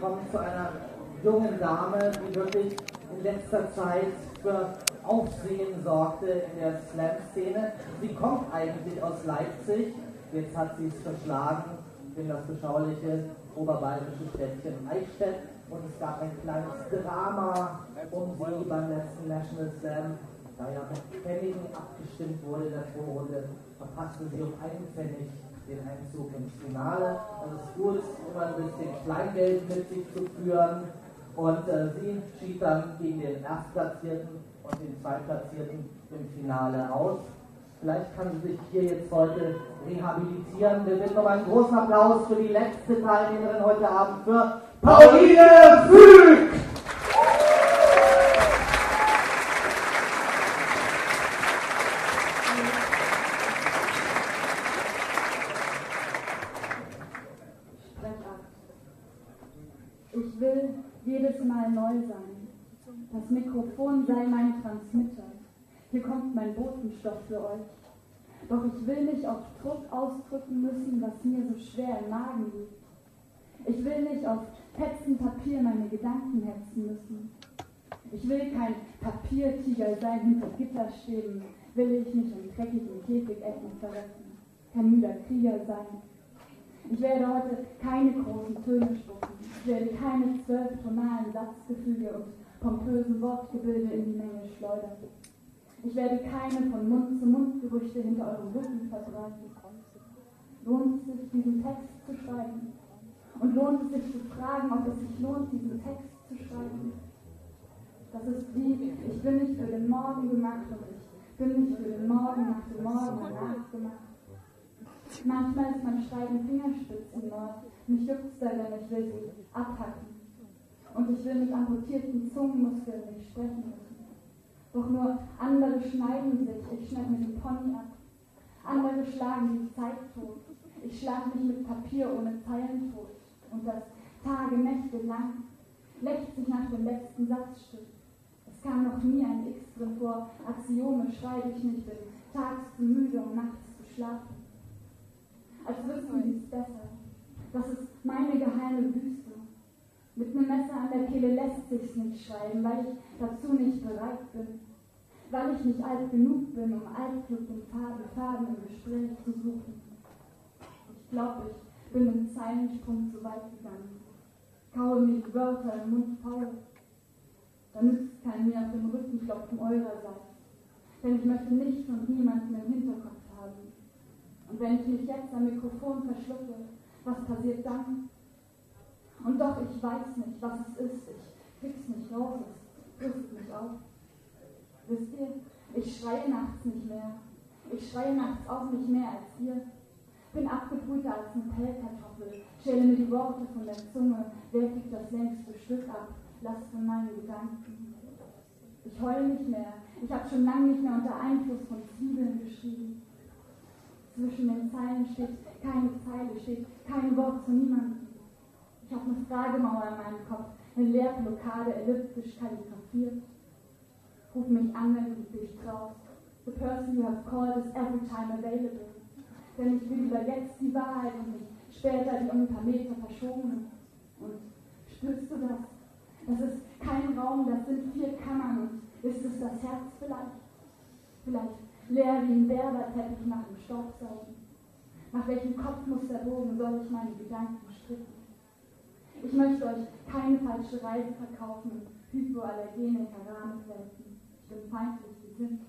kommen zu einer jungen Dame, die wirklich in letzter Zeit für Aufsehen sorgte in der Slam-Szene. Sie kommt eigentlich aus Leipzig, jetzt hat sie es verschlagen in das beschauliche oberbayerische Städtchen Eichstätt und es gab ein kleines Drama um sie beim letzten National Slam. Da ja mit Pfennigen abgestimmt wurde in der Vorrunde, verpasste sie um einen Pfennig den Einzug ins Finale. Also es ist gut, immer ein bisschen Kleingeld mit sich zu führen. Und äh, sie schied dann gegen den Erstplatzierten und den Zweitplatzierten im Finale aus. Vielleicht kann sie sich hier jetzt heute rehabilitieren. Wir bitten um einen großen Applaus für die letzte Teilnehmerin heute Abend, für Pauline Füg! Ich will jedes Mal neu sein. Das Mikrofon sei mein Transmitter. Hier kommt mein Botenstoff für euch. Doch ich will nicht auf Druck ausdrücken müssen, was mir so schwer im Magen liegt. Ich will nicht auf Petzen Papier meine Gedanken hetzen müssen. Ich will kein Papiertiger sein hinter Gitterstäben, will ich nicht in dreckigen Käfigecken verrecken, kein müder Krieger sein. Ich werde heute keine großen Töne spucken, ich werde keine zwölf tonalen Satzgefüge und pompösen Wortgebilde in die Menge schleudern. Ich werde keine von Mund zu Mund Gerüchte hinter eurem Rücken verbreiten. Lohnt es sich, diesen Text zu schreiben? Und lohnt es sich zu fragen, ob es sich lohnt, diesen Text zu schreiben? Das ist wie, ich bin nicht für den Morgen gemacht und ich bin nicht für den Morgen nach dem Morgen gemacht. Manchmal ist mein Schreiben Fingerspitzen nur. Mich juckt es darin, ich will sie abhacken. Und ich will mit amputierten Zungenmuskeln nicht sprechen müssen. Doch nur andere schneiden sich, ich schneide mir den Pony ab. Andere schlagen die Zeit tot. Ich schlage mich mit Papier ohne Zeilen tot. Und das Tage, Nächte lang lächzt sich nach dem letzten Satzstück. Es kam noch nie ein X drin vor. Axiome schreibe ich nicht, bin tags zu müde, um nachts zu schlafen. Als wüssten sie es besser. Das ist meine geheime Wüste. Mit einem Messer an der Kehle lässt sich's nicht schreiben, weil ich dazu nicht bereit bin. Weil ich nicht alt genug bin, um altklug den Faden, Faden im Gespräch zu suchen. Ich glaube, ich bin im Zeilensprung zu weit gegangen. Kaue mir die Wörter im Mund faul. Da nützt kein mir auf dem Rücken klopfen eurerseits. Denn ich möchte nichts und niemanden im Hinterkopf. Und wenn ich mich jetzt am Mikrofon verschlucke, was passiert dann? Und doch, ich weiß nicht, was es ist. Ich krieg's nicht raus. Es frisst mich auf. Wisst ihr, ich schreie nachts nicht mehr. Ich schreie nachts auch nicht mehr als ihr. Bin abgebrühter als eine Pellkartoffel. Schäle mir die Worte von der Zunge, werfe ich das längste Stück ab, lass von meinen Gedanken. Ich heule nicht mehr. Ich habe schon lange nicht mehr unter Einfluss von Zwiebeln geschrieben. Zwischen den Zeilen steht keine Zeile, steht kein Wort zu niemandem. Ich habe eine Fragemauer in meinem Kopf, eine Leerblockade elliptisch kalligrafiert. Ruf mich an, wenn du dich traust. The person you have called is every time available. Denn ich will lieber jetzt die Wahrheit und nicht später die um ein paar Meter verschoben. Und spürst du das? Das ist kein Raum, das sind vier Kammern. Und ist es das Herz vielleicht? Vielleicht leer wie ein Berberteppich nach dem Staubsaugen. Nach welchem Kopfmusterbogen soll ich meine Gedanken stricken? Ich möchte euch keine falsche Reise verkaufen und hypoallergene Keramikwesten. Ich bin feindlich gesinnt.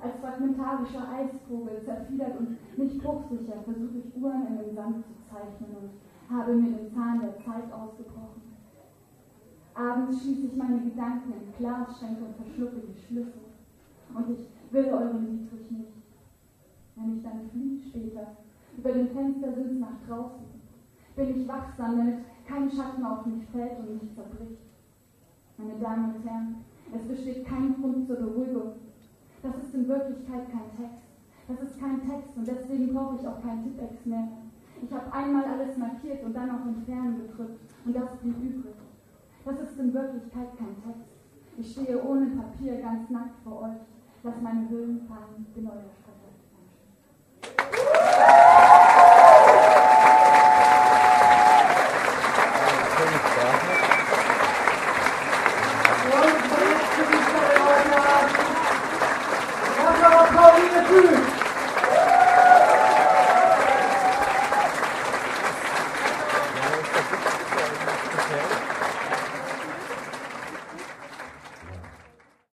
Als fragmentarischer Eiskugel, zerfiedert und nicht bruchsicher, versuche ich Uhren in den Sand zu zeichnen und habe mir den Zahn der Zeit ausgebrochen. Abends schließe ich meine Gedanken in Glasschränke und verschlucke die Schlüssel. Und ich will euren Dietrich nicht. Wenn ich dann fliege später, über dem Fenster sind nach draußen, bin ich wachsam, damit kein Schatten auf mich fällt und mich zerbricht. Meine Damen und Herren, es besteht kein Grund zur Beruhigung. Das ist in Wirklichkeit kein Text. Das ist kein Text und deswegen brauche ich auch kein Tippex mehr. Ich habe einmal alles markiert und dann auf Entfernen gedrückt und das blieb übrig. Das ist in Wirklichkeit kein Text. Ich stehe ohne Papier ganz nackt vor euch. Lass meine in euer